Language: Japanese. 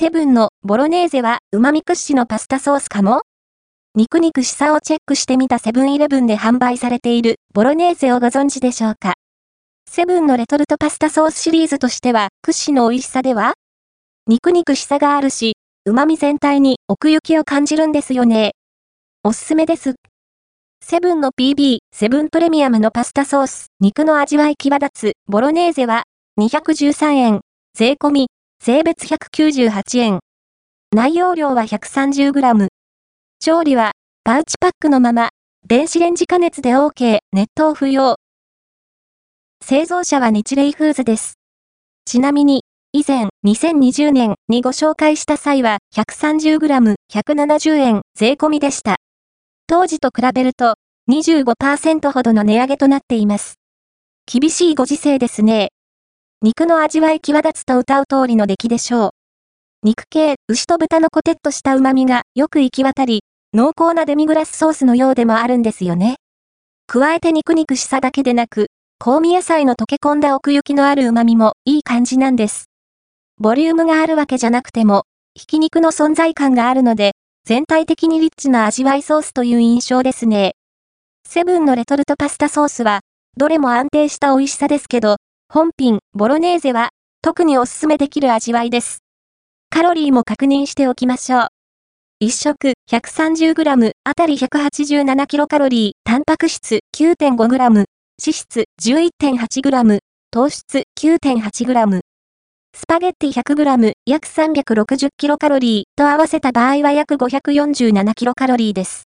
セブンのボロネーゼは旨味屈指のパスタソースかも肉肉しさをチェックしてみたセブンイレブンで販売されているボロネーゼをご存知でしょうかセブンのレトルトパスタソースシリーズとしては屈指の美味しさでは肉肉しさがあるし、旨味全体に奥行きを感じるんですよね。おすすめです。セブンの PB、セブンプレミアムのパスタソース、肉の味わい際立つ、ボロネーゼは、213円、税込み、税別198円。内容量は 130g。調理は、パウチパックのまま、電子レンジ加熱で OK、熱湯不要。製造者は日霊フーズです。ちなみに、以前、2020年にご紹介した際は 130g、170円税込みでした。当時と比べると25%ほどの値上げとなっています。厳しいご時世ですね。肉の味わい際立つと歌う通りの出来でしょう。肉系、牛と豚のコテッとした旨味がよく行き渡り、濃厚なデミグラスソースのようでもあるんですよね。加えて肉肉しさだけでなく、香味野菜の溶け込んだ奥行きのある旨味もいい感じなんです。ボリュームがあるわけじゃなくても、ひき肉の存在感があるので、全体的にリッチな味わいソースという印象ですね。セブンのレトルトパスタソースは、どれも安定した美味しさですけど、本品、ボロネーゼは、特におすすめできる味わいです。カロリーも確認しておきましょう。1食 130g あたり 187kcal、タンパク質 9.5g、脂質 11.8g、糖質 9.8g。スパゲッティ 100g 約 360kcal と合わせた場合は約 547kcal です。